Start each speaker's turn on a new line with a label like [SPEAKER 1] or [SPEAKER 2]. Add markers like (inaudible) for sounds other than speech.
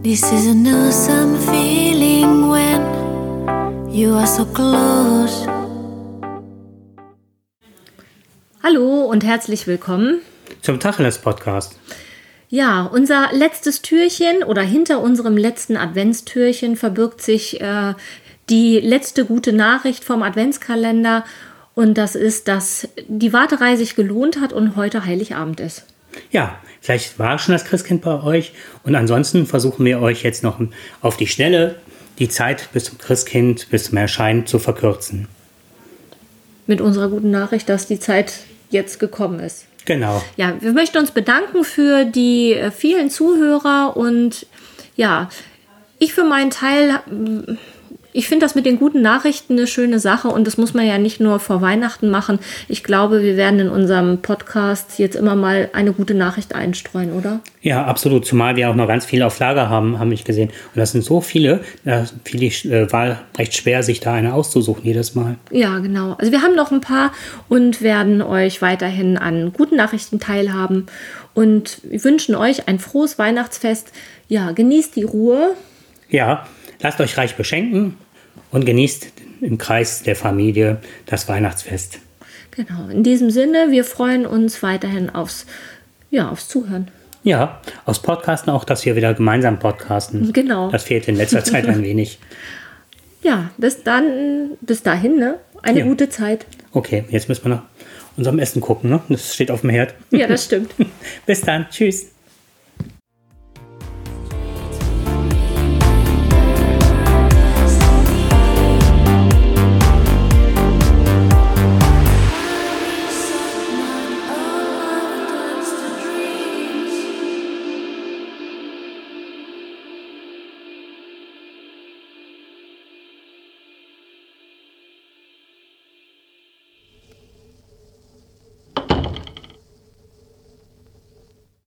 [SPEAKER 1] This is an awesome feeling when you are so close.
[SPEAKER 2] Hallo und herzlich willkommen.
[SPEAKER 3] Zum Tacheles Podcast.
[SPEAKER 2] Ja, unser letztes Türchen oder hinter unserem letzten Adventstürchen verbirgt sich äh, die letzte gute Nachricht vom Adventskalender. Und das ist, dass die Warterei sich gelohnt hat und heute Heiligabend ist.
[SPEAKER 3] Ja, vielleicht war schon das Christkind bei euch. Und ansonsten versuchen wir euch jetzt noch auf die Schnelle die Zeit bis zum Christkind, bis zum Erscheinen zu verkürzen.
[SPEAKER 2] Mit unserer guten Nachricht, dass die Zeit jetzt gekommen ist.
[SPEAKER 3] Genau.
[SPEAKER 2] Ja, wir möchten uns bedanken für die äh, vielen Zuhörer und ja, ich für meinen Teil ich finde das mit den guten Nachrichten eine schöne Sache und das muss man ja nicht nur vor Weihnachten machen. Ich glaube, wir werden in unserem Podcast jetzt immer mal eine gute Nachricht einstreuen, oder?
[SPEAKER 3] Ja, absolut. Zumal wir auch noch ganz viele auf Lager haben, haben ich gesehen. Und das sind so viele, da fiel die äh, Wahl recht schwer, sich da eine auszusuchen jedes Mal.
[SPEAKER 2] Ja, genau. Also wir haben noch ein paar und werden euch weiterhin an guten Nachrichten teilhaben und wir wünschen euch ein frohes Weihnachtsfest. Ja, genießt die Ruhe.
[SPEAKER 3] Ja, lasst euch reich beschenken und genießt im Kreis der Familie das Weihnachtsfest.
[SPEAKER 2] Genau, in diesem Sinne, wir freuen uns weiterhin aufs, ja, aufs Zuhören.
[SPEAKER 3] Ja, aufs Podcasten auch, dass wir wieder gemeinsam podcasten.
[SPEAKER 2] Genau.
[SPEAKER 3] Das fehlt in letzter Zeit ein wenig. (laughs)
[SPEAKER 2] Ja, bis dann, bis dahin, ne? Eine
[SPEAKER 3] Ja.
[SPEAKER 2] gute Zeit.
[SPEAKER 3] Okay, jetzt müssen wir nach unserem Essen gucken, ne? Das steht auf dem Herd.
[SPEAKER 2] Ja, das stimmt. (laughs)
[SPEAKER 3] Bis dann. Tschüss.